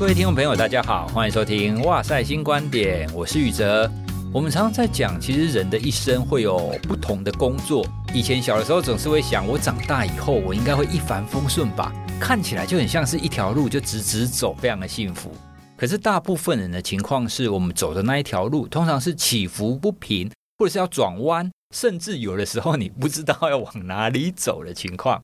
各位听众朋友，大家好，欢迎收听《哇塞新观点》，我是宇哲。我们常常在讲，其实人的一生会有不同的工作。以前小的时候总是会想，我长大以后我应该会一帆风顺吧，看起来就很像是一条路就直直走，非常的幸福。可是大部分人的情况是我们走的那一条路，通常是起伏不平，或者是要转弯，甚至有的时候你不知道要往哪里走的情况。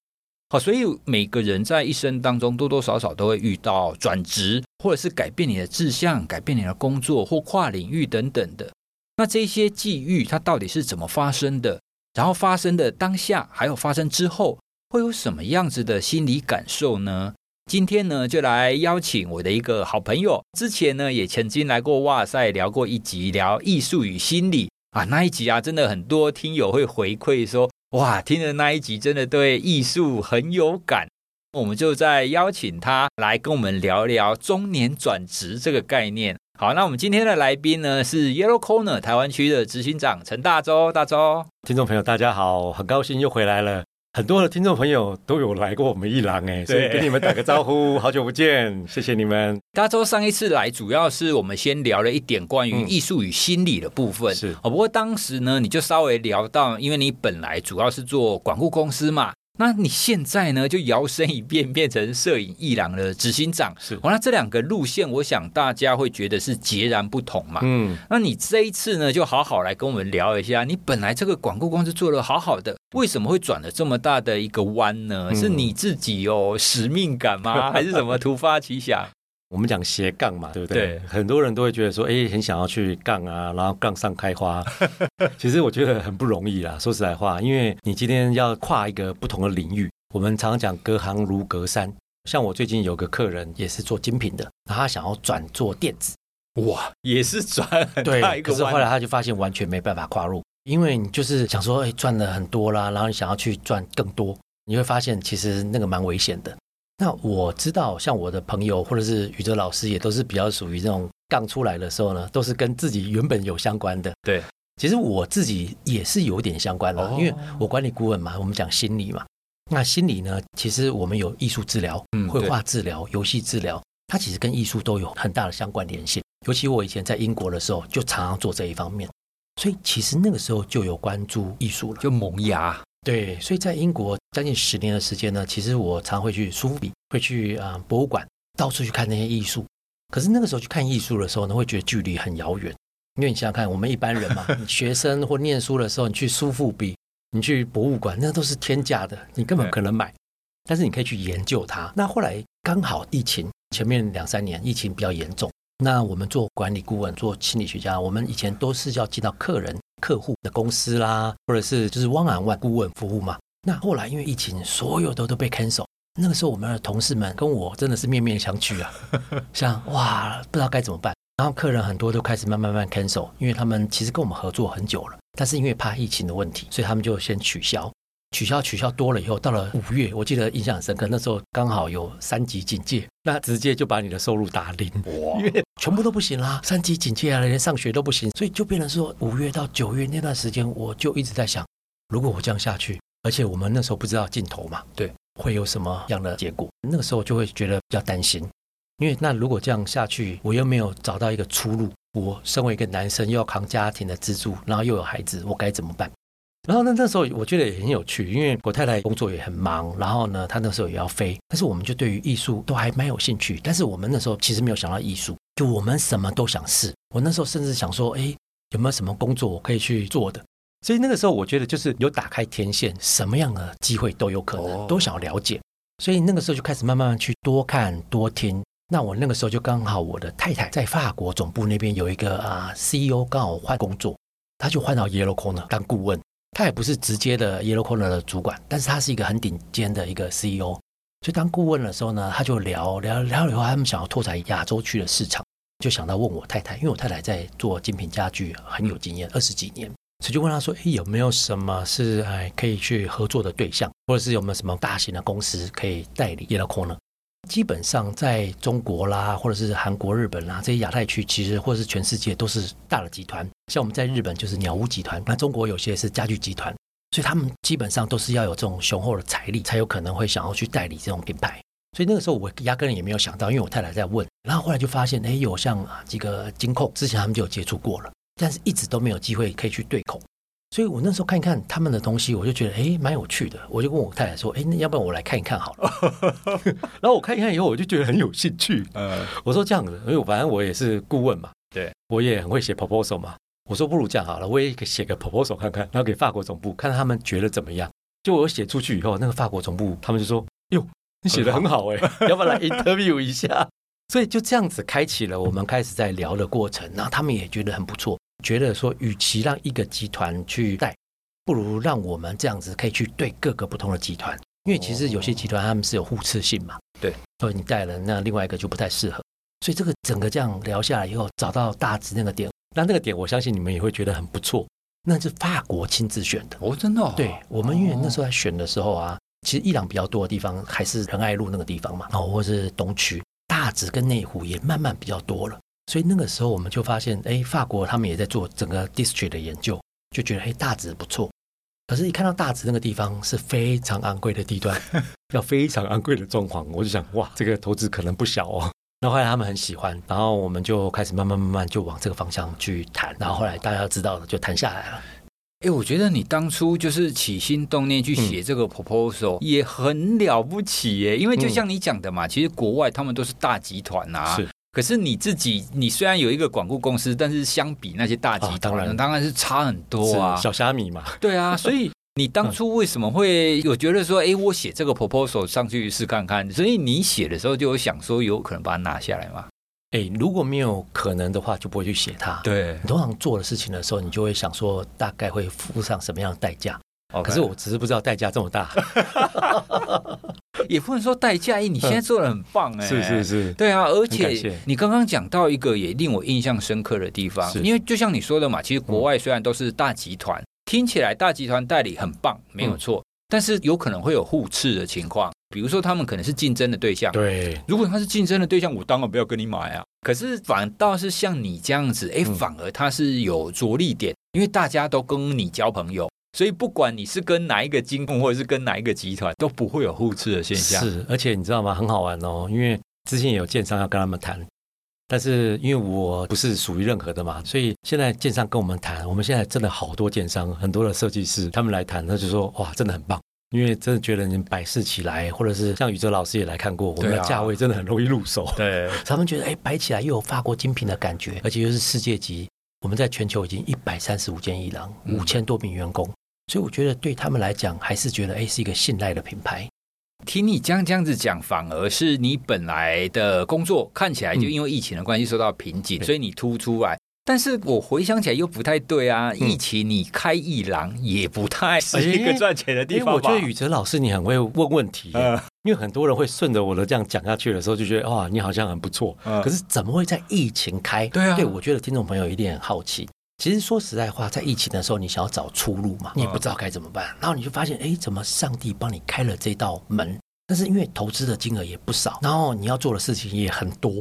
好，所以每个人在一生当中多多少少都会遇到转职，或者是改变你的志向、改变你的工作或跨领域等等的。那这些际遇它到底是怎么发生的？然后发生的当下，还有发生之后，会有什么样子的心理感受呢？今天呢，就来邀请我的一个好朋友，之前呢也曾经来过哇塞聊过一集聊艺术与心理啊，那一集啊真的很多听友会回馈说。哇，听的那一集，真的对艺术很有感。我们就在邀请他来跟我们聊聊中年转职这个概念。好，那我们今天的来宾呢是 Yellow Corner 台湾区的执行长陈大洲。大洲，听众朋友大家好，很高兴又回来了。很多的听众朋友都有来过我们一郎哎，所以跟你们打个招呼，好久不见，谢谢你们。大洲上一次来，主要是我们先聊了一点关于艺术与心理的部分，嗯、是哦。不过当时呢，你就稍微聊到，因为你本来主要是做管顾公司嘛。那你现在呢，就摇身一变变成摄影艺廊的执行长，是。那这两个路线，我想大家会觉得是截然不同嘛。嗯。那你这一次呢，就好好来跟我们聊一下，你本来这个广告公司做的好好的，为什么会转了这么大的一个弯呢？是你自己有使命感吗？还是什么突发奇想？我们讲斜杠嘛，对不对？对，很多人都会觉得说，哎，很想要去杠啊，然后杠上开花。其实我觉得很不容易啦，说实在话，因为你今天要跨一个不同的领域，我们常常讲隔行如隔山。像我最近有个客人也是做精品的，然后他想要转做电子，哇，也是转很大一个。对，可是后来他就发现完全没办法跨入，因为你就是想说，哎，赚了很多啦，然后你想要去赚更多，你会发现其实那个蛮危险的。那我知道，像我的朋友或者是宇哲老师，也都是比较属于这种刚出来的时候呢，都是跟自己原本有相关的。对，其实我自己也是有点相关的，哦、因为我管理顾问嘛，我们讲心理嘛。那心理呢，其实我们有艺术治疗、嗯、绘画治疗、游戏治疗，它其实跟艺术都有很大的相关联性。尤其我以前在英国的时候，就常常做这一方面，所以其实那个时候就有关注艺术了，就萌芽。对，所以在英国将近十年的时间呢，其实我常会去苏富比，会去啊、呃、博物馆，到处去看那些艺术。可是那个时候去看艺术的时候呢，会觉得距离很遥远，因为你想想看，我们一般人嘛，你学生或念书的时候，你去苏富比，你去博物馆，那都是天价的，你根本不可能买。但是你可以去研究它。那后来刚好疫情前面两三年疫情比较严重，那我们做管理顾问、做心理学家，我们以前都是要见到客人。客户的公司啦，或者是就是 one on one 顾问服务嘛。那后来因为疫情，所有的都被 cancel。那个时候我们的同事们跟我真的是面面相觑啊，想哇不知道该怎么办。然后客人很多都开始慢慢慢 cancel，因为他们其实跟我们合作很久了，但是因为怕疫情的问题，所以他们就先取消。取消取消多了以后，到了五月，我记得印象很深刻，那时候刚好有三级警戒，那直接就把你的收入打零，哇，因为全部都不行啦，三级警戒啊，连上学都不行，所以就变成说五月到九月那段时间，我就一直在想，如果我这样下去，而且我们那时候不知道尽头嘛，对，会有什么样的结果？那个时候就会觉得比较担心，因为那如果这样下去，我又没有找到一个出路，我身为一个男生又要扛家庭的支柱，然后又有孩子，我该怎么办？然后呢，那时候我觉得也很有趣，因为我太太工作也很忙，然后呢，她那时候也要飞，但是我们就对于艺术都还蛮有兴趣。但是我们那时候其实没有想到艺术，就我们什么都想试。我那时候甚至想说，哎，有没有什么工作我可以去做的？所以那个时候我觉得就是有打开天线，什么样的机会都有可能，都想要了解。所以那个时候就开始慢慢去多看多听。那我那个时候就刚好我的太太在法国总部那边有一个啊 CEO 刚好换工作，他就换到 Yellow Corner 当顾问。他也不是直接的 Yellow Corner 的主管，但是他是一个很顶尖的一个 CEO。所以当顾问的时候呢，他就聊聊聊以后，他们想要拓展亚洲区的市场，就想到问我太太，因为我太太在做精品家具很有经验，二十几年。所以就问他说：“诶，有没有什么是哎可以去合作的对象，或者是有没有什么大型的公司可以代理 Yellow Corner？基本上在中国啦，或者是韩国、日本啦这些亚太区，其实或者是全世界都是大的集团。像我们在日本就是鸟屋集团，那中国有些是家具集团，所以他们基本上都是要有这种雄厚的财力，才有可能会想要去代理这种品牌。所以那个时候我压根也没有想到，因为我太太在问，然后后来就发现，哎，有像几个金控之前他们就有接触过了。”但是一直都没有机会可以去对口，所以我那时候看一看他们的东西，我就觉得哎蛮有趣的。我就跟我太太说，诶那要不然我来看一看好了。然后我看一看以后，我就觉得很有兴趣。呃，我说这样子，因为反正我也是顾问嘛，对，我也很会写 proposal 嘛。我说不如这样好了，我也写个 proposal 看看，然后给法国总部看看他们觉得怎么样。就我写出去以后，那个法国总部他们就说，哟，你写的很好诶，要不要来 interview 一下？所以就这样子开启了我们开始在聊的过程，然后他们也觉得很不错。觉得说，与其让一个集团去带，不如让我们这样子可以去对各个不同的集团，因为其实有些集团他们是有互斥性嘛。对，所以你带了，那另外一个就不太适合。所以这个整个这样聊下来以后，找到大直那个点，那那个点我相信你们也会觉得很不错。那是法国亲自选的哦，真的。对，我们因为那时候在选的时候啊，其实伊朗比较多的地方还是仁爱路那个地方嘛，哦，或是东区，大直跟内湖也慢慢比较多了。所以那个时候我们就发现，哎，法国他们也在做整个 district 的研究，就觉得哎，大直不错。可是，一看到大直那个地方是非常昂贵的地段，要非常昂贵的装潢，我就想，哇，这个投资可能不小哦。那后后来他们很喜欢，然后我们就开始慢慢慢慢就往这个方向去谈。然后后来大家知道了，就谈下来了。哎，我觉得你当初就是起心动念去写这个 proposal，嗯，也很了不起耶。因为就像你讲的嘛，嗯，其实国外他们都是大集团呐，啊。是。可是你自己，你虽然有一个管顾公司，但是相比那些大集团，当然当然是差很多啊，小虾米嘛。对啊，所以你当初为什么会有觉得说，哎，我写这个 proposal 上去试看看？所以你写的时候就有想说，有可能把它拿下来吗？哎，如果没有可能的话，就不会去写它。对，你通常做的事情的时候，你就会想说，大概会付上什么样的代价。哦，可是我只是不知道代价这么大，也不能说代价。哎，你现在做的很棒哎，是是是，对啊，而且你刚刚讲到一个也令我印象深刻的地方，因为就像你说的嘛，其实国外虽然都是大集团，听起来大集团代理很棒，没有错，但是有可能会有互斥的情况，比如说他们可能是竞争的对象，对，如果他是竞争的对象，我当然不要跟你买啊。可是反倒是像你这样子，哎，反而他是有着力点，因为大家都跟你交朋友。所以不管你是跟哪一个金控，或者是跟哪一个集团，都不会有互斥的现象。是，而且你知道吗？很好玩哦，因为之前也有建商要跟他们谈，但是因为我不是属于任何的嘛，所以现在建商跟我们谈，我们现在真的好多建商，很多的设计师他们来谈，他就说哇，真的很棒，因为真的觉得你摆饰起来，或者是像宇哲老师也来看过，我们的价位真的很容易入手。对，他们觉得哎，摆起来又有法国精品的感觉，而且又是世界级。我们在全球已经一百三十五间艺廊，五千多名员工。所以我觉得对他们来讲，还是觉得哎，是一个信赖的品牌。听你这样这样子讲，反而是你本来的工作看起来就因为疫情的关系受到瓶颈，嗯、所以你突出来。但是我回想起来又不太对啊，嗯、疫情你开一郎也不太是一个赚钱的地方。我觉得宇哲老师你很会问问题，嗯、因为很多人会顺着我的这样讲下去的时候，就觉得哇，你好像很不错。嗯、可是怎么会在疫情开？对啊，对，我觉得听众朋友一定很好奇。其实说实在话，在疫情的时候，你想要找出路嘛，你也不知道该怎么办。然后你就发现，哎，怎么上帝帮你开了这道门？但是因为投资的金额也不少，然后你要做的事情也很多，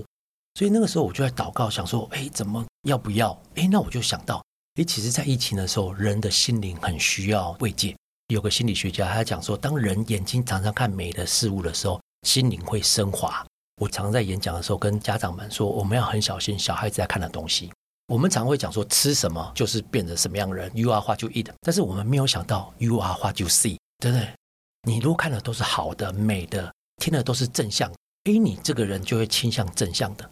所以那个时候我就在祷告，想说，哎，怎么要不要？哎，那我就想到，哎，其实，在疫情的时候，人的心灵很需要慰藉。有个心理学家他讲说，当人眼睛常常看美的事物的时候，心灵会升华。我常常在演讲的时候跟家长们说，我们要很小心小孩子在看的东西。我们常会讲说，吃什么就是变成什么样人，You are what you eat。但是我们没有想到，You are what you see，对不对？你如果看的都是好的、美的，听的都是正向，诶，你这个人就会倾向正向的。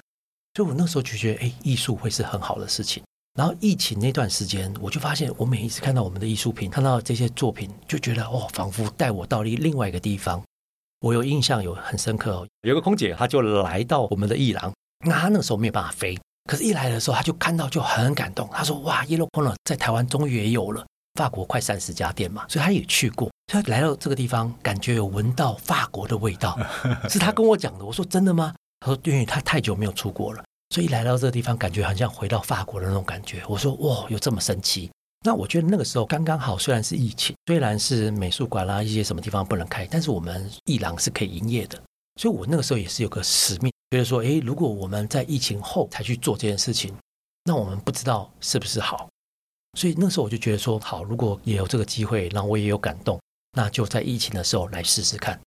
所以我那时候就觉得，哎，艺术会是很好的事情。然后疫情那段时间，我就发现，我每一次看到我们的艺术品，看到这些作品，就觉得哦，仿佛带我到了另外一个地方。我有印象，有很深刻哦。有个空姐，她就来到我们的艺廊，那她那个时候没有办法飞，可是一来的时候，他就看到就很感动。他说：“哇，Yellow Corner 在台湾终于也有了，法国快三十家店嘛，所以他也去过。他来到这个地方，感觉有闻到法国的味道，是他跟我讲的。我说真的吗？他说因为他太久没有出国了。”所以来到这个地方，感觉好像回到法国的那种感觉。我说哇，有这么神奇？那我觉得那个时候刚刚好，虽然是疫情，虽然是美术馆啦一些什么地方不能开，但是我们艺廊是可以营业的。所以我那个时候也是有个使命，觉得说，诶，如果我们在疫情后才去做这件事情，那我们不知道是不是好。所以那时候我就觉得说，好，如果也有这个机会，让我也有感动，那就在疫情的时候来试试看。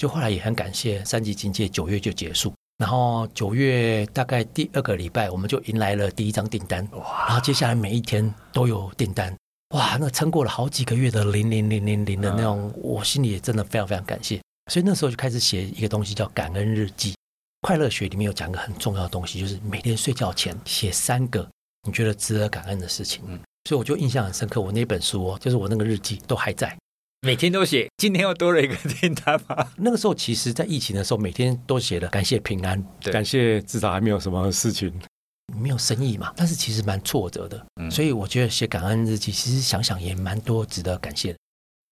就后来也很感谢三级警戒，九月就结束。然后九月大概第二个礼拜，我们就迎来了第一张订单。哇！然后接下来每一天都有订单。哇！那撑过了好几个月的零零零零零的那种，我心里也真的非常非常感谢。所以那时候就开始写一个东西叫感恩日记。快乐学里面有讲一个很重要的东西，就是每天睡觉前写三个你觉得值得感恩的事情。嗯，所以我就印象很深刻，我那本书哦，就是我那个日记都还在。每天都写，今天又多了一个订单吗？那个时候其实，在疫情的时候，每天都写了感谢平安，对感谢至少还没有什么事情，没有生意嘛。但是其实蛮挫折的，嗯，所以我觉得写感恩日记，其实想想也蛮多值得感谢的。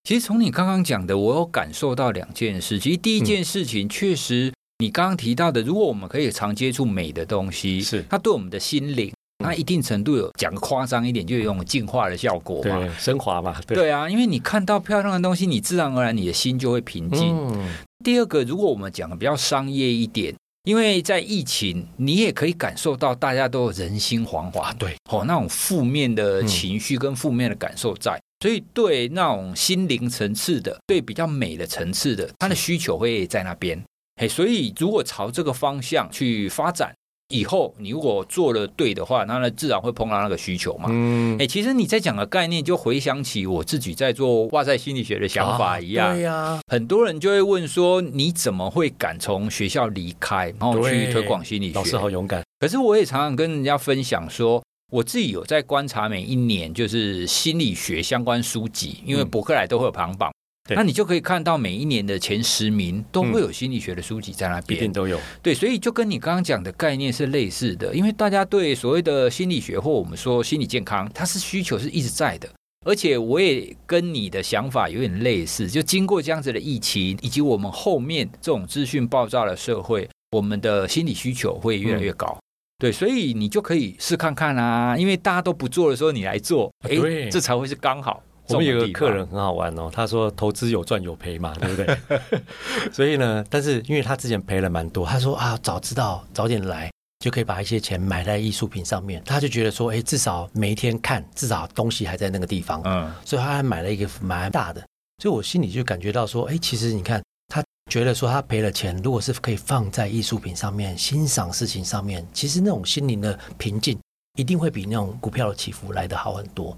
其实从你刚刚讲的，我有感受到两件事。其实第一件事情，确实你刚刚提到的，如果我们可以常接触美的东西，是它对我们的心灵。那一定程度有讲个夸张一点，就有种净化的效果嘛，对，升华嘛，对，对啊，因为你看到漂亮的东西，你自然而然你的心就会平静。嗯、第二个，如果我们讲的比较商业一点，因为在疫情，你也可以感受到大家都人心惶惶，对，哦，那种负面的情绪跟负面的感受在，嗯、所以对那种心灵层次的，对比较美的层次的，它的需求会在那边。嘿，所以如果朝这个方向去发展。以后你如果做了对的话，那那自然会碰到那个需求嘛。嗯，哎，其实你在讲的概念，就回想起我自己在做哇塞心理学的想法一样。对呀，很多人就会问说，你怎么会敢从学校离开，然后去推广心理学？老师好勇敢。可是我也常常跟人家分享说，我自己有在观察每一年就是心理学相关书籍，因为博客来都会有排行榜。那你就可以看到每一年的前十名都会有心理学的书籍在那边，一定都有。对，所以就跟你刚刚讲的概念是类似的，因为大家对所谓的心理学或我们说心理健康，它是需求是一直在的。而且我也跟你的想法有点类似，就经过这样子的疫情，以及我们后面这种资讯爆炸的社会，我们的心理需求会越来越高。对，所以你就可以试看看啊，因为大家都不做的时候，你来做，哎，这才会是刚好。我们有个客人很好玩哦，他说投资有赚有赔嘛，对不对？所以呢，但是因为他之前赔了蛮多，他说啊，早知道早点来就可以把一些钱买在艺术品上面。他就觉得说，哎，至少每一天看，至少东西还在那个地方。嗯，所以他还买了一个蛮大的。所以我心里就感觉到说，哎，其实你看，他觉得说他赔了钱，如果是可以放在艺术品上面欣赏事情上面，其实那种心灵的平静一定会比那种股票的起伏来得好很多。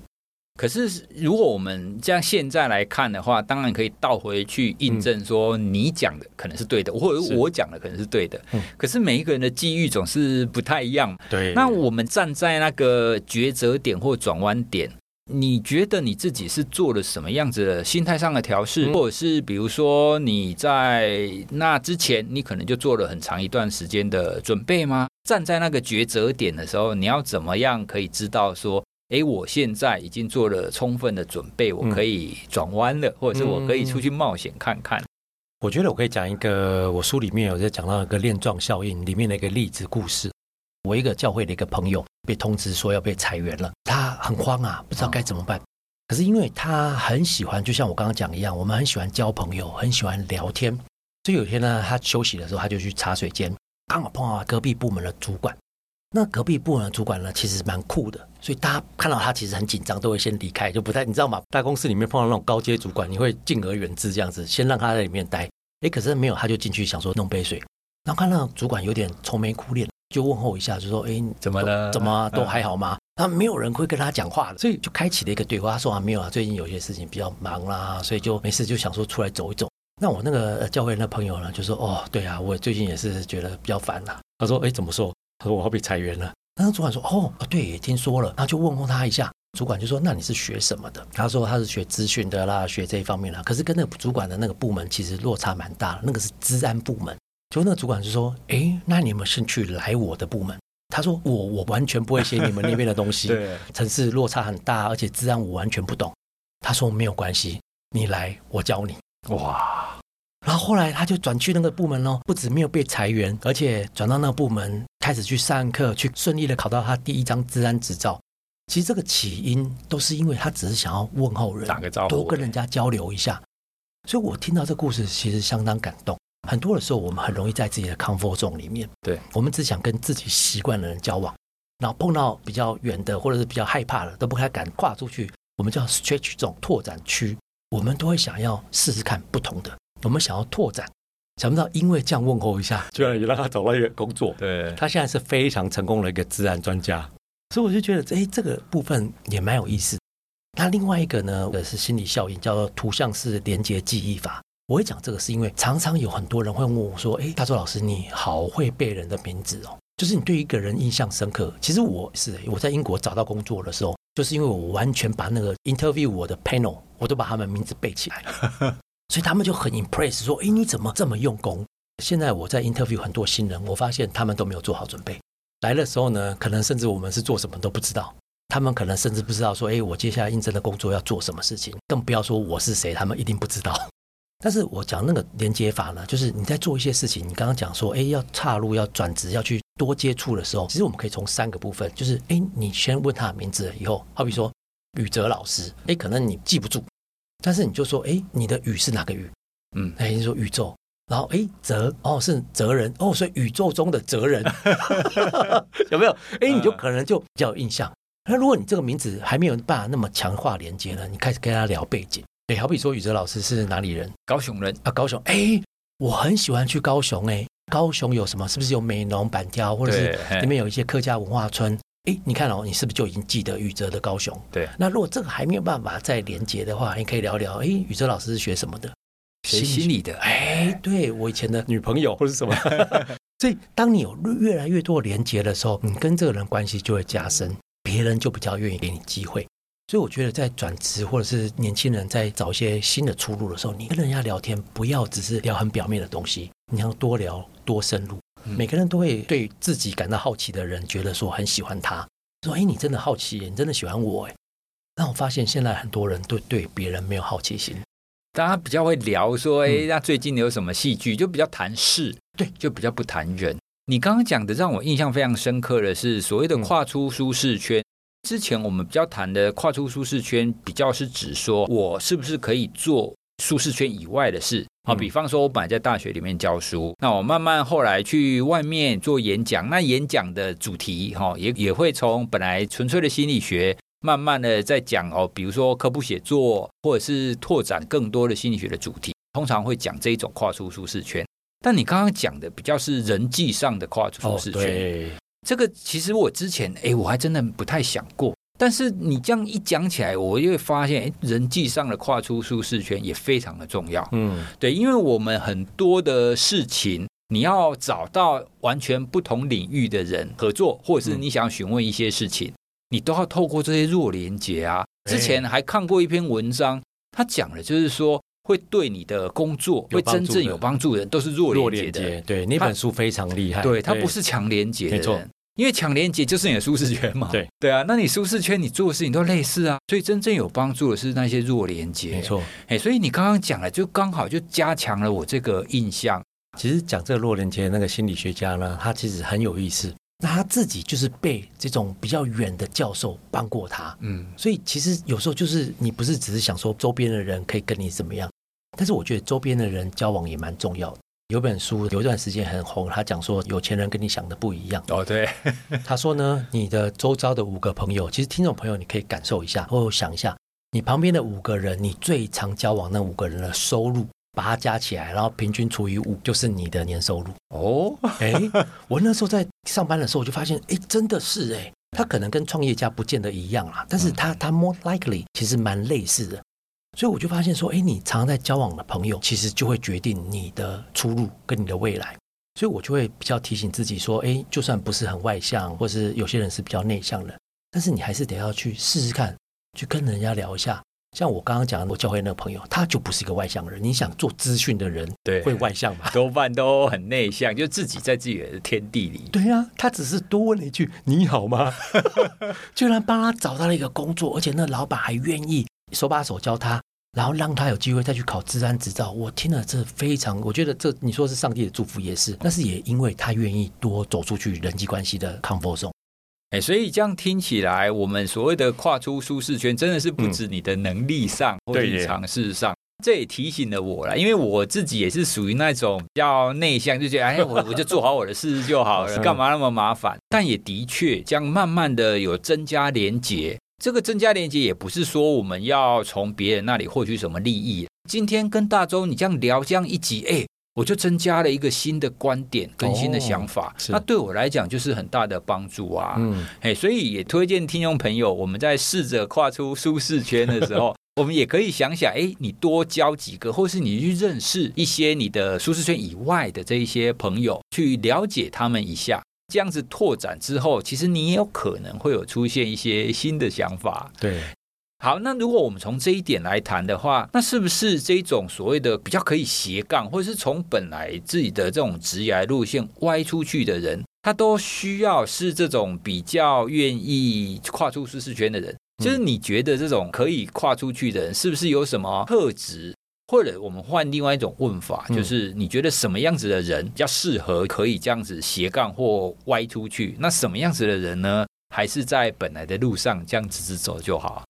可是，如果我们这样现在来看的话，当然可以倒回去印证说，你讲的可能是对的，或者我讲的可能是对的。可是每一个人的际遇总是不太一样。对。那我们站在那个抉择点或转弯点，你觉得你自己是做了什么样子的心态上的调试，或者是比如说你在那之前，你可能就做了很长一段时间的准备吗？站在那个抉择点的时候，你要怎么样可以知道说？哎，我现在已经做了充分的准备，我可以转弯了，嗯、或者是我可以出去冒险看看。我觉得我可以讲一个，我书里面有在讲到一个链状效应里面的一个例子故事。我一个教会的一个朋友被通知说要被裁员了，他很慌啊，不知道该怎么办。可是因为他很喜欢，就像我刚刚讲一样，我们很喜欢交朋友，很喜欢聊天。所以有一天呢，他休息的时候，他就去茶水间，刚好碰到隔壁部门的主管。那隔壁部门的主管呢，其实蛮酷的，所以大家看到他其实很紧张，都会先离开，就不太，你知道吗？大公司里面碰到那种高阶主管，你会敬而远之这样子，先让他在里面待。哎，可是没有，他就进去想说弄杯水，然后看到主管有点愁眉苦脸，就问候一下，就说：“哎，怎么了？怎么都还好吗？”那、嗯、没有人会跟他讲话的，所以就开启了一个对话。他说：“啊，没有啊，最近有些事情比较忙啦，所以就没事，就想说出来走一走。”那我那个教会那朋友呢，就说：“哦，对啊，我最近也是觉得比较烦呐。”他说：“哎，怎么说？”他说我要被裁员了。那个主管说哦，对，也听说了，然后就问候他一下。主管就说：“那你是学什么的？”他说：“他是学资讯的啦，学这一方面啦。”可是跟那个主管的那个部门其实落差蛮大的，那个是治安部门。就那个主管就说：“哎，那你们兴趣来我的部门？”他说：“我我完全不会写你们那边的东西，对，程式落差很大，而且治安我完全不懂。”他说：“没有关系，你来，我教你。”哇！然后后来他就转去那个部门喽，不止没有被裁员，而且转到那个部门开始去上课，去顺利的考到他第一张治安执照。其实这个起因都是因为他只是想要问候人，打个招呼，多跟人家交流一下。所以我听到这故事其实相当感动。很多的时候，我们很容易在自己的 comfort zone 里面，对，我们只想跟自己习惯的人交往，然后碰到比较远的或者是比较害怕的，都不太敢跨出去。我们叫 stretch 这种拓展区，我们都会想要试试看不同的，我们想要拓展。想不到因为这样问候一下，居然也让他找到一个工作。对，他现在是非常成功的一个自然专家。所以我就觉得，哎，这个部分也蛮有意思。那另外一个呢，也是心理效应，叫做图像式连接记忆法。我会讲这个，是因为常常有很多人会问我说：“哎，大周老师，你好会背人的名字哦，就是你对一个人印象深刻。”其实我是我在英国找到工作的时候，就是因为我完全把那个 interview 我的 panel，我都把他们名字背起来，所以他们就很 impress，说：“哎，你怎么这么用功？”现在我在 interview 很多新人，我发现他们都没有做好准备。来的时候呢，可能甚至我们是做什么都不知道，他们可能甚至不知道说，哎，我接下来应征的工作要做什么事情，更不要说我是谁，他们一定不知道。但是我讲那个连接法呢，就是你在做一些事情，你刚刚讲说，哎，要岔路、要转职、要去多接触的时候，其实我们可以从三个部分，就是，哎，你先问他的名字以后，好比说宇哲老师，哎，可能你记不住，但是你就说，哎，你的宇是哪个宇？嗯，哎，你说宇宙。然后哎，哲哦是哲人哦，所以宇宙中的哲人 有没有？哎，你就可能就比较有印象。那如果你这个名字还没有办法那么强化连接呢，你开始跟他聊背景。哎，好比说宇哲老师是哪里人？高雄人啊，高雄。哎，我很喜欢去高雄。哎，高雄有什么？是不是有美浓板条，或者是里面有一些客家文化村？哎，你看哦，你是不是就已经记得宇哲的高雄？对。那如果这个还没有办法再连接的话，你可以聊聊。哎，宇哲老师是学什么的？学心理的，哎，对我以前的女朋友 或是什么，所以当你有越来越多的连接的时候，你跟这个人关系就会加深，别人就比较愿意给你机会。所以我觉得在转职或者是年轻人在找一些新的出路的时候，你跟人家聊天不要只是聊很表面的东西，你要多聊多深入。每个人都会对自己感到好奇的人，觉得说很喜欢他，说哎，你真的好奇，你真的喜欢我哎。但我发现现在很多人都对别人没有好奇心。大家比较会聊说，哎，那最近有什么戏剧？就比较谈事，对，就比较不谈人。你刚刚讲的让我印象非常深刻的是所谓的跨出舒适圈。之前我们比较谈的跨出舒适圈，比较是指说我是不是可以做舒适圈以外的事。好，比方说我本来在大学里面教书，那我慢慢后来去外面做演讲，那演讲的主题哈，也也会从本来纯粹的心理学。慢慢的在讲哦，比如说科普写作，或者是拓展更多的心理学的主题，通常会讲这一种跨出舒适圈。但你刚刚讲的比较是人际上的跨出舒适圈，这个其实我之前哎，我还真的不太想过。但是你这样一讲起来，我又会发现，哎，人际上的跨出舒适圈也非常的重要。嗯，对，因为我们很多的事情，你要找到完全不同领域的人合作，或者是你想询问一些事情。嗯你都要透过这些弱连结啊！之前还看过一篇文章，他讲的就是说，会对你的工作会真正有帮助的人，都是弱连接的。对，那本书非常厉害。对，他不是强连结的人，没错，因为强连接就是你的舒适圈嘛。对，对啊，那你舒适圈你做的事情都类似啊，所以真正有帮助的是那些弱连接。没错，哎，所以你刚刚讲了就刚好就加强了我这个印象。其实讲这个弱连接那个心理学家呢，他其实很有意思。那他自己就是被这种比较远的教授帮过他，嗯，所以其实有时候就是你不是只是想说周边的人可以跟你怎么样，但是我觉得周边的人交往也蛮重要的。有本书有一段时间很红，他讲说有钱人跟你想的不一样。哦，对，他说呢，你的周遭的五个朋友，其实听众朋友你可以感受一下，或想一下，你旁边的五个人，你最常交往那五个人的收入。把它加起来，然后平均除以五，就是你的年收入哦。哎，我那时候在上班的时候，我就发现，哎，真的是哎，他可能跟创业家不见得一样啦，但是他他 more likely 其实蛮类似的，所以我就发现说，哎，你常常在交往的朋友，其实就会决定你的出路跟你的未来。所以我就会比较提醒自己说，哎，就算不是很外向，或是有些人是比较内向的，但是你还是得要去试试看，去跟人家聊一下。像我刚刚讲的，我教会那个朋友，他就不是一个外向的人。你想做资讯的人，对，会外向吗？多半都很内向，就自己在自己的天地里。对呀、啊，他只是多问了一句“你好吗”，居然帮他找到了一个工作，而且那老板还愿意手把手教他，然后让他有机会再去考治安执照。我听了这非常，我觉得这你说是上帝的祝福也是，但是也因为他愿意多走出去人际关系的 comfort zone。哎，所以这样听起来，我们所谓的跨出舒适圈，真的是不止你的能力上，嗯、或者尝试上。这也提醒了我了，因为我自己也是属于那种比较内向，就觉得哎，我我就做好我的事就好了，干嘛那么麻烦？但也的确，这样慢慢的有增加连结。这个增加连接，也不是说我们要从别人那里获取什么利益。今天跟大周你这样聊，这样一集，哎。我就增加了一个新的观点跟新的想法，哦、那对我来讲就是很大的帮助啊。嗯，哎，所以也推荐听众朋友，我们在试着跨出舒适圈的时候，我们也可以想想，哎，你多交几个，或是你去认识一些你的舒适圈以外的这一些朋友，去了解他们一下。这样子拓展之后，其实你也有可能会有出现一些新的想法。对。好，那如果我们从这一点来谈的话，那是不是这种所谓的比较可以斜杠，或者是从本来自己的这种职业路线歪出去的人，他都需要是这种比较愿意跨出舒适圈的人？就是你觉得这种可以跨出去的人，是不是有什么特质？或者我们换另外一种问法，就是你觉得什么样子的人比较适合可以这样子斜杠或歪出去？那什么样子的人呢？还是在本来的路上这样直直走就好？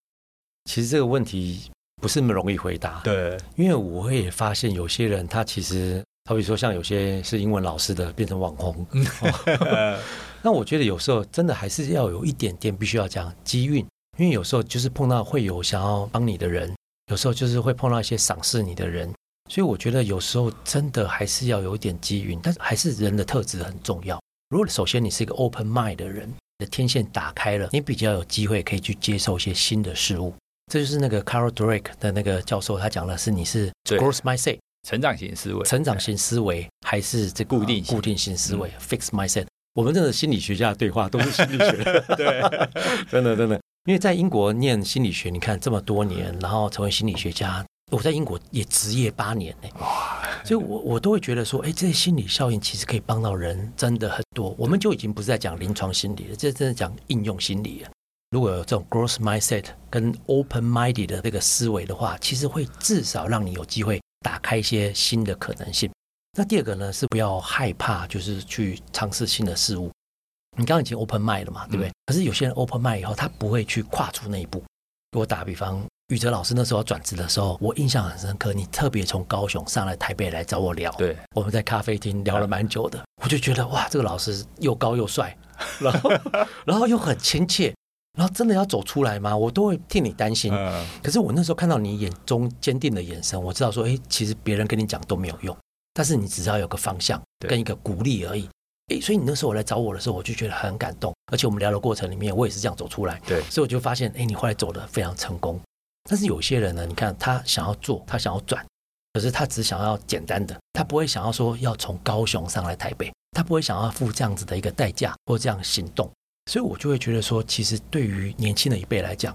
其实这个问题不是那么容易回答，对，因为我也发现有些人他其实，好比说像有些是英文老师的变成网红，那我觉得有时候真的还是要有一点点必须要讲机运，因为有时候就是碰到会有想要帮你的人，有时候就是会碰到一些赏识你的人，所以我觉得有时候真的还是要有一点机运，但是还是人的特质很重要。如果首先你是一个 open mind 的人，你的天线打开了，你比较有机会可以去接受一些新的事物。这就是那个 Carol Drake 的那个教授，他讲的是你是 growth mindset 成长型思维，成长型思维还是这固定固定型思维 fixed mindset。我们这个心理学家的对话都是心理学，对，真的真的。因为在英国念心理学，你看这么多年，然后成为心理学家，我在英国也职业八年呢，哇！所以我我都会觉得说，哎，这些心理效应其实可以帮到人，真的很多。我们就已经不是在讲临床心理了，这真的讲应用心理了。如果有这种 growth mindset 跟 open minded 的这个思维的话，其实会至少让你有机会打开一些新的可能性。那第二个呢，是不要害怕，就是去尝试新的事物。你刚刚已经 open mind 了嘛，对不对？嗯、可是有些人 open mind 以后，他不会去跨出那一步。给我打个比方，宇哲老师那时候要转职的时候，我印象很深刻。你特别从高雄上来台北来找我聊，对，我们在咖啡厅聊了蛮久的。我就觉得哇，这个老师又高又帅，然后然后又很亲切。然后真的要走出来吗？我都会替你担心。可是我那时候看到你眼中坚定的眼神，我知道说，哎，其实别人跟你讲都没有用，但是你只要有个方向跟一个鼓励而已。哎，所以你那时候我来找我的时候，我就觉得很感动。而且我们聊的过程里面，我也是这样走出来。对，所以我就发现，哎，你后来走的非常成功。但是有些人呢，你看他想要做，他想要转，可是他只想要简单的，他不会想要说要从高雄上来台北，他不会想要付这样子的一个代价或这样行动。所以我就会觉得说，其实对于年轻的一辈来讲，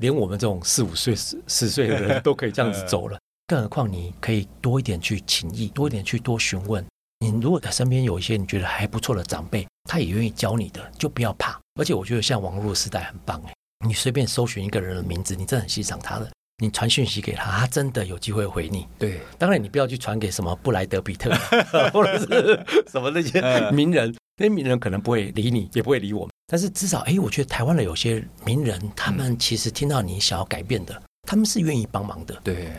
连我们这种四五岁、十十岁的人都可以这样子 走了，更何况你可以多一点去情谊，多一点去多询问。你如果身边有一些你觉得还不错的长辈，他也愿意教你的，就不要怕。而且我觉得像网络时代很棒哎，你随便搜寻一个人的名字，你真的很欣赏他的，你传讯息给他，他真的有机会回你。对，当然你不要去传给什么布莱德比特 或者是什么那些名人，那些名人可能不会理你，也不会理我们。但是至少，哎，我觉得台湾的有些名人，他们其实听到你想要改变的，他们是愿意帮忙的。对，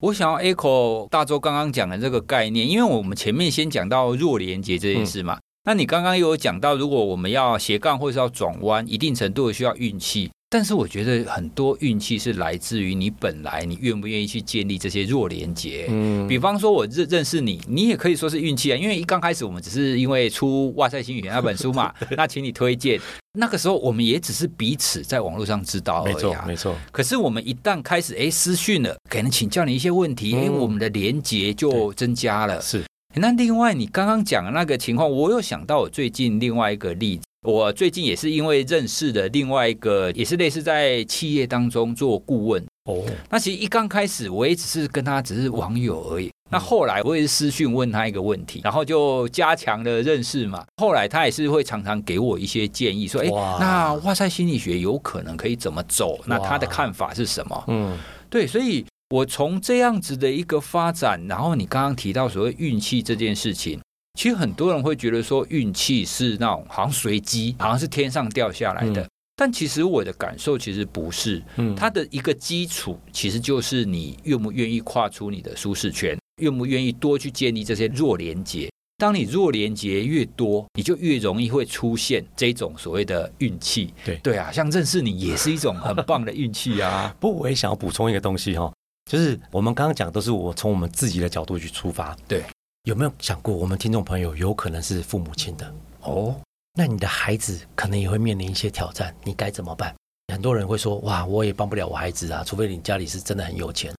我想要 echo 大周刚刚讲的这个概念，因为我们前面先讲到弱连接这件事嘛，嗯、那你刚刚又有讲到，如果我们要斜杠或者是要转弯，一定程度的需要运气。但是我觉得很多运气是来自于你本来你愿不愿意去建立这些弱连接。嗯，比方说我认认识你，你也可以说是运气啊，因为一刚开始我们只是因为出《哇塞新语言》那本书嘛，那请你推荐。那个时候我们也只是彼此在网络上知道而已，没错，没错。可是我们一旦开始哎私讯了，可能请教你一些问题，哎，我们的连接就增加了。是。那另外，你刚刚讲的那个情况，我有想到我最近另外一个例子。我最近也是因为认识的另外一个，也是类似在企业当中做顾问哦。那其实一刚开始，我也只是跟他只是网友而已。那后来我也是私讯问他一个问题，然后就加强了认识嘛。后来他也是会常常给我一些建议，说：“哎，那哇塞心理学有可能可以怎么走？那他的看法是什么？”嗯，对，所以。我从这样子的一个发展，然后你刚刚提到所谓运气这件事情，其实很多人会觉得说运气是那种好像随机，好像是天上掉下来的。嗯、但其实我的感受其实不是，嗯，它的一个基础其实就是你愿不愿意跨出你的舒适圈，愿不愿意多去建立这些弱连接。当你弱连接越多，你就越容易会出现这种所谓的运气。对对啊，像认识你也是一种很棒的运气啊。不过我也想要补充一个东西哈。就是我们刚刚讲，都是我从我们自己的角度去出发。对，有没有想过，我们听众朋友有可能是父母亲的哦？那你的孩子可能也会面临一些挑战，你该怎么办？很多人会说：“哇，我也帮不了我孩子啊，除非你家里是真的很有钱。”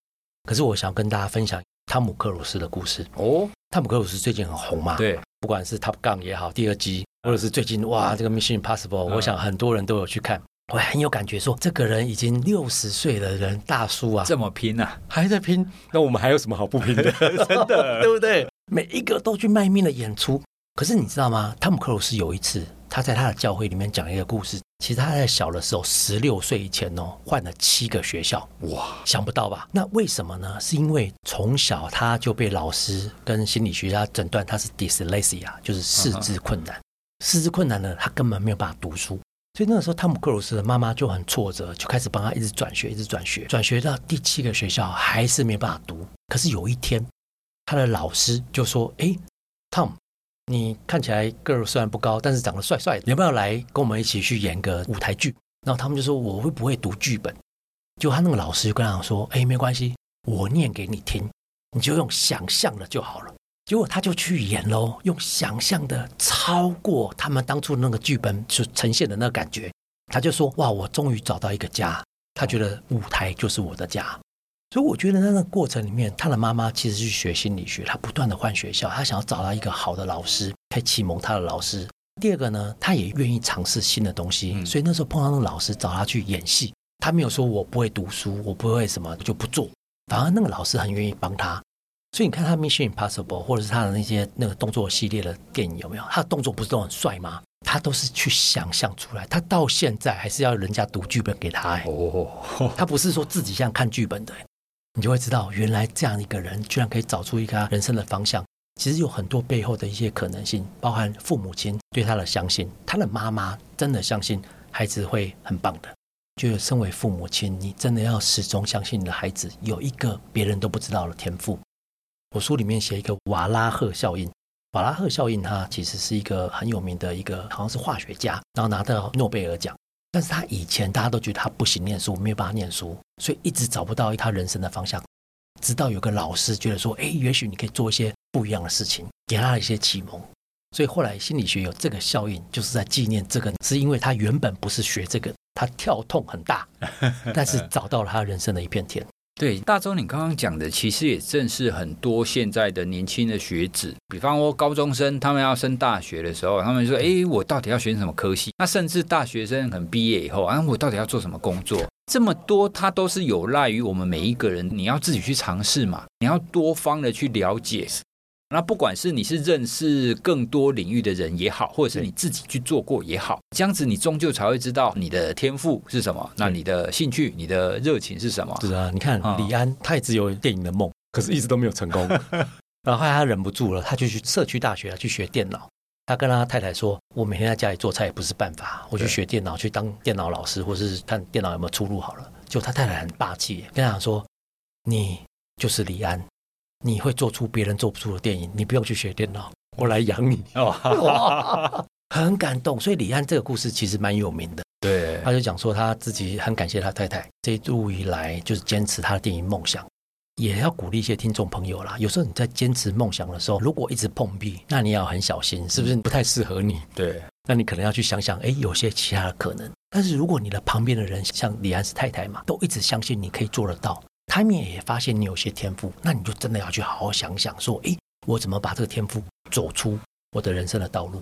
可是我想跟大家分享汤姆克鲁斯的故事哦。汤姆克鲁斯最近很红嘛？对，不管是 Top Gun 也好，第二集，或者是最近哇，这个 Mission Impossible，我想很多人都有去看。我很有感觉说，说这个人已经六十岁的人，大叔啊，这么拼啊，还在拼，那我们还有什么好不拼的？真的，对不对？每一个都去卖命的演出。可是你知道吗？汤姆克鲁斯有一次，他在他的教会里面讲一个故事。其实他在小的时候，十六岁以前哦，换了七个学校。哇，想不到吧？那为什么呢？是因为从小他就被老师跟心理学家诊断他是 dyslexia，就是四肢困难。四肢困难呢，他根本没有办法读书。所以那个时候，汤姆克鲁斯的妈妈就很挫折，就开始帮他一直转学，一直转学，转学到第七个学校还是没办法读。可是有一天，他的老师就说：“哎，Tom，你看起来个儿虽然不高，但是长得帅帅的，你要不要来跟我们一起去演个舞台剧？”然后他们就说：“我会不会读剧本？”就他那个老师就跟他说：“哎，没关系，我念给你听，你就用想象的就好了。”结果他就去演喽，用想象的超过他们当初那个剧本所呈现的那个感觉。他就说：“哇，我终于找到一个家。”他觉得舞台就是我的家。所以我觉得那个过程里面，他的妈妈其实是学心理学，他不断的换学校，他想要找到一个好的老师，可以启蒙他的老师。第二个呢，他也愿意尝试新的东西。所以那时候碰到那个老师找他去演戏，他没有说我不会读书，我不会什么就不做，反而那个老师很愿意帮他。所以你看他《Mission Impossible》或者是他的那些那个动作系列的电影有没有？他的动作不是都很帅吗？他都是去想象出来。他到现在还是要人家读剧本给他哎。哦，他不是说自己像看剧本的。你就会知道，原来这样一个人居然可以找出一个人生的方向。其实有很多背后的一些可能性，包含父母亲对他的相信，他的妈妈真的相信孩子会很棒的。就身为父母亲，你真的要始终相信你的孩子有一个别人都不知道的天赋。我书里面写一个瓦拉赫效应，瓦拉赫效应，它其实是一个很有名的一个，好像是化学家，然后拿到诺贝尔奖。但是他以前大家都觉得他不行念书，没有办法念书，所以一直找不到他人生的方向。直到有个老师觉得说，哎，也许你可以做一些不一样的事情，给他一些启蒙。所以后来心理学有这个效应，就是在纪念这个，是因为他原本不是学这个，他跳痛很大，但是找到了他人生的一片天。对，大周，你刚刚讲的其实也正是很多现在的年轻的学子，比方说高中生，他们要升大学的时候，他们说：“哎，我到底要选什么科系？”那甚至大学生可能毕业以后，啊，我到底要做什么工作？这么多，它都是有赖于我们每一个人，你要自己去尝试嘛，你要多方的去了解。那不管是你是认识更多领域的人也好，或者是你自己去做过也好，这样子你终究才会知道你的天赋是什么，那你的兴趣、你的热情是什么？是啊，你看李安，他也只有电影的梦，可是一直都没有成功。然后后来他忍不住了，他就去社区大学去学电脑。他跟他太太说：“我每天在家里做菜也不是办法，我去学电脑，去当电脑老师，或是看电脑有没有出路好了。”就他太太很霸气，跟他讲说：“你就是李安。”你会做出别人做不出的电影，你不用去学电脑，我来养你。哇，很感动。所以李安这个故事其实蛮有名的。对，他就讲说他自己很感谢他太太这一路以来就是坚持他的电影梦想，也要鼓励一些听众朋友啦。有时候你在坚持梦想的时候，如果一直碰壁，那你要很小心，是不是不太适合你？对，那你可能要去想想，哎，有些其他的可能。但是如果你的旁边的人像李安是太太嘛，都一直相信你可以做得到。他们也发现你有些天赋，那你就真的要去好好想想，说，诶，我怎么把这个天赋走出我的人生的道路？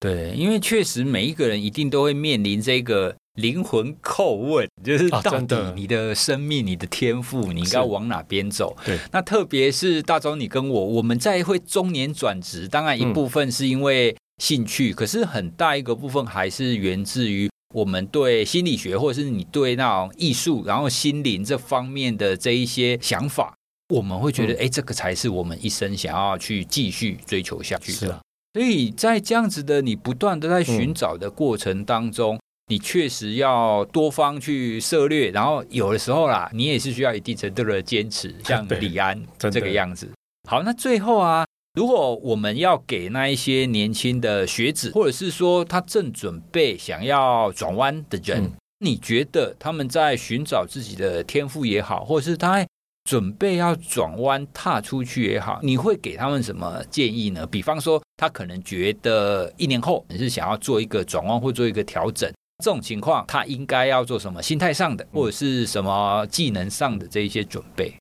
对，因为确实每一个人一定都会面临这个灵魂叩问，就是到底你的生命、你的天赋，你应该往哪边走？对，那特别是大洲，你跟我，我们在会中年转职，当然一部分是因为兴趣，嗯、可是很大一个部分还是源自于我们对心理学，或者是你对那种艺术，然后心灵这方面的这一些想法，我们会觉得，哎、嗯，这个才是我们一生想要去继续追求下去的。所以在这样子的你不断的在寻找的过程当中，嗯、你确实要多方去涉略，然后有的时候啦，你也是需要一定程度的坚持，像 李安这个样子。好，那最后啊，如果我们要给那一些年轻的学子，或者是说他正准备想要转弯的人，嗯、你觉得他们在寻找自己的天赋也好，或者是他准备要转弯踏出去也好，你会给他们什么建议呢？比方说，他可能觉得一年后你是想要做一个转弯或做一个调整，这种情况他应该要做什么？心态上的或者是什么技能上的这一些准备？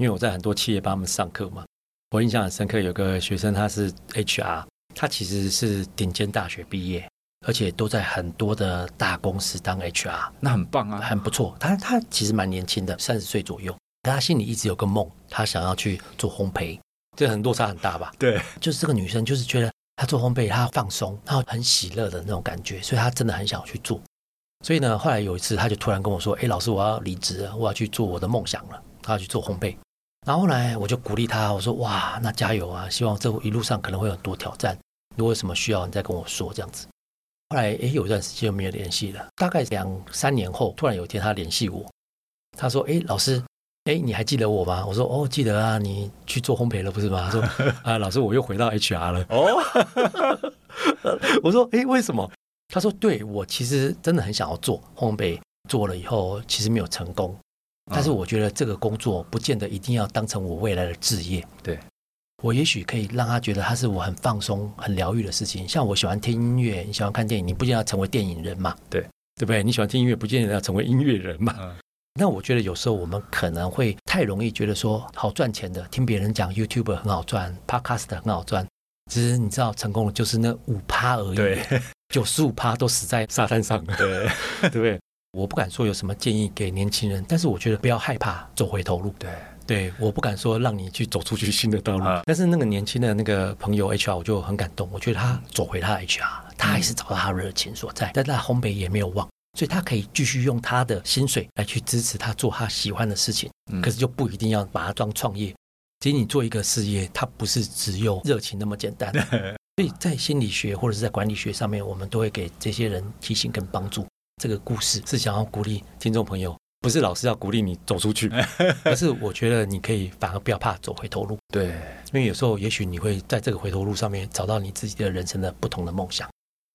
因为我在很多企业帮他们上课嘛，我印象很深刻，有个学生他是 HR，他其实是顶尖大学毕业，而且都在很多的大公司当 HR，那很棒啊，很不错。他他其实蛮年轻的，三十岁左右。但他心里一直有个梦，他想要去做烘焙，这很落差很大吧？对，就是这个女生，就是觉得她做烘焙，她放松，然后很喜乐的那种感觉，所以她真的很想去做。所以呢，后来有一次，她就突然跟我说：“哎，老师，我要离职了，我要去做我的梦想了，她要去做烘焙。”然后后来我就鼓励他，我说：“哇，那加油啊！希望这一路上可能会有很多挑战，如果有什么需要，你再跟我说这样子。”后来诶，有一段时间没有联系了，大概两三年后，突然有一天他联系我，他说：“哎，老师。”哎，你还记得我吗？我说哦，记得啊，你去做烘焙了不是吗？他说 啊，老师，我又回到 HR 了。哦，我说哎，为什么？他说对，我其实真的很想要做烘焙，做了以后其实没有成功，但是我觉得这个工作不见得一定要当成我未来的置业。对，我也许可以让他觉得他是我很放松、很疗愈的事情。像我喜欢听音乐，你喜欢看电影，你不见得要成为电影人嘛？对，对不对？你喜欢听音乐，不见得要成为音乐人嘛？嗯那我觉得有时候我们可能会太容易觉得说好赚钱的，听别人讲 YouTube 很好赚，Podcast 很好赚。其实你知道，成功的就是那五趴而已，对，九十五趴都死在沙滩上，对，对不对？我不敢说有什么建议给年轻人，但是我觉得不要害怕走回头路。对，对，我不敢说让你去走出去新的道路，嗯、但是那个年轻的那个朋友 HR 我就很感动，我觉得他走回他的 HR，他还是找到他热情所在，但他烘焙也没有忘。所以他可以继续用他的薪水来去支持他做他喜欢的事情，可是就不一定要把它当创业。其实你做一个事业，它不是只有热情那么简单。所以在心理学或者是在管理学上面，我们都会给这些人提醒跟帮助。这个故事是想要鼓励听众朋友，不是老师要鼓励你走出去，而是我觉得你可以反而不要怕走回头路。对，因为有时候也许你会在这个回头路上面找到你自己的人生的不同的梦想。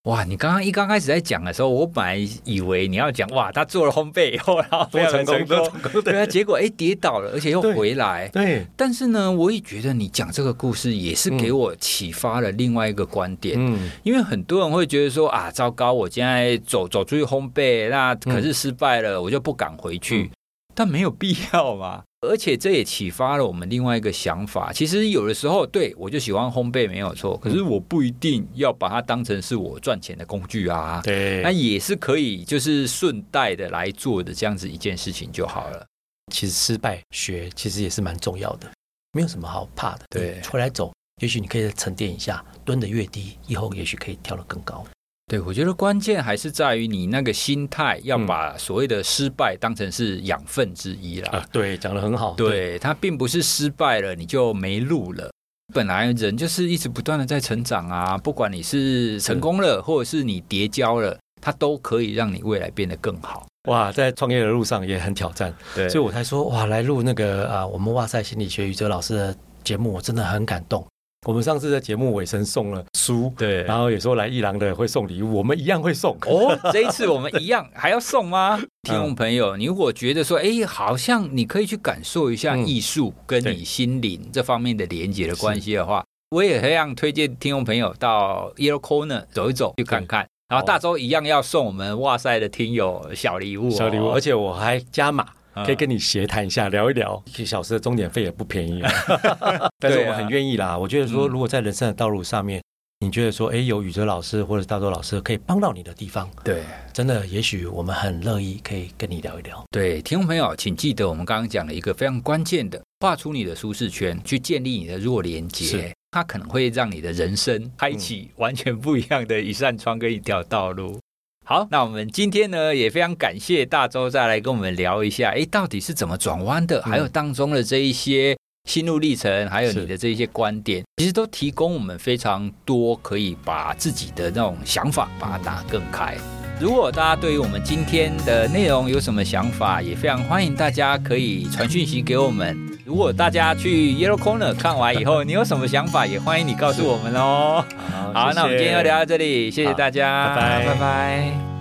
哇，你刚刚一刚开始在讲的时候，我本来以为你要讲哇，他做了烘焙以后，然后非常成功，成功对啊，结果哎跌倒了，而且又回来。对，对但是呢，我也觉得你讲这个故事也是给我启发了另外一个观点。嗯，因为很多人会觉得说啊，糟糕，我现在走走出去烘焙，那可是失败了，嗯、我就不敢回去。嗯、但没有必要嘛。而且这也启发了我们另外一个想法。其实有的时候，对我就喜欢烘焙没有错，可是我不一定要把它当成是我赚钱的工具啊。对，那也是可以，就是顺带的来做的这样子一件事情就好了。其实失败学其实也是蛮重要的，没有什么好怕的。对，回来走，也许你可以沉淀一下，蹲得越低，以后也许可以跳得更高。对，我觉得关键还是在于你那个心态，要把所谓的失败当成是养分之一啦。啊，对，讲的很好。对，对它并不是失败了你就没路了。本来人就是一直不断的在成长啊，不管你是成功了，或者是你跌跤了，它都可以让你未来变得更好。哇，在创业的路上也很挑战，对，所以我才说哇，来录那个啊，我们哇塞心理学宇哲老师的节目，我真的很感动。我们上次在节目尾声送了书，对，然后也说来伊朗的会送礼物，我们一样会送哦。这一次我们一样还要送吗？听众朋友，你如果觉得说，哎，好像你可以去感受一下艺术跟你心灵这方面的连接的关系的话，我也非常推荐听众朋友到 Yellow Corner 走一走，去看看。然后大周一样要送我们哇塞的听友小礼物，小礼物，而且我还加码。可以跟你协谈一下，聊一聊。一个小时的钟点费也不便宜啊，但是我们很愿意啦。我觉得说，如果在人生的道路上面，你觉得说，哎，有宇哲老师或者大周老师可以帮到你的地方，对，真的，也许我们很乐意可以跟你聊一聊。对，听众朋友，请记得我们刚刚讲了一个非常关键的，画出你的舒适圈，去建立你的弱连接，它可能会让你的人生开启完全不一样的一扇窗跟一条道路。好，那我们今天呢，也非常感谢大周再来跟我们聊一下，哎，到底是怎么转弯的，还有当中的这一些。心路历程，还有你的这一些观点，其实都提供我们非常多可以把自己的那种想法把它打更开。如果大家对于我们今天的内容有什么想法，也非常欢迎大家可以传讯息给我们。如果大家去 Yellow Corner 看完以后，你有什么想法，也欢迎你告诉我们哦。好，好，那我们今天就聊到这里，谢谢大家，拜拜，拜拜。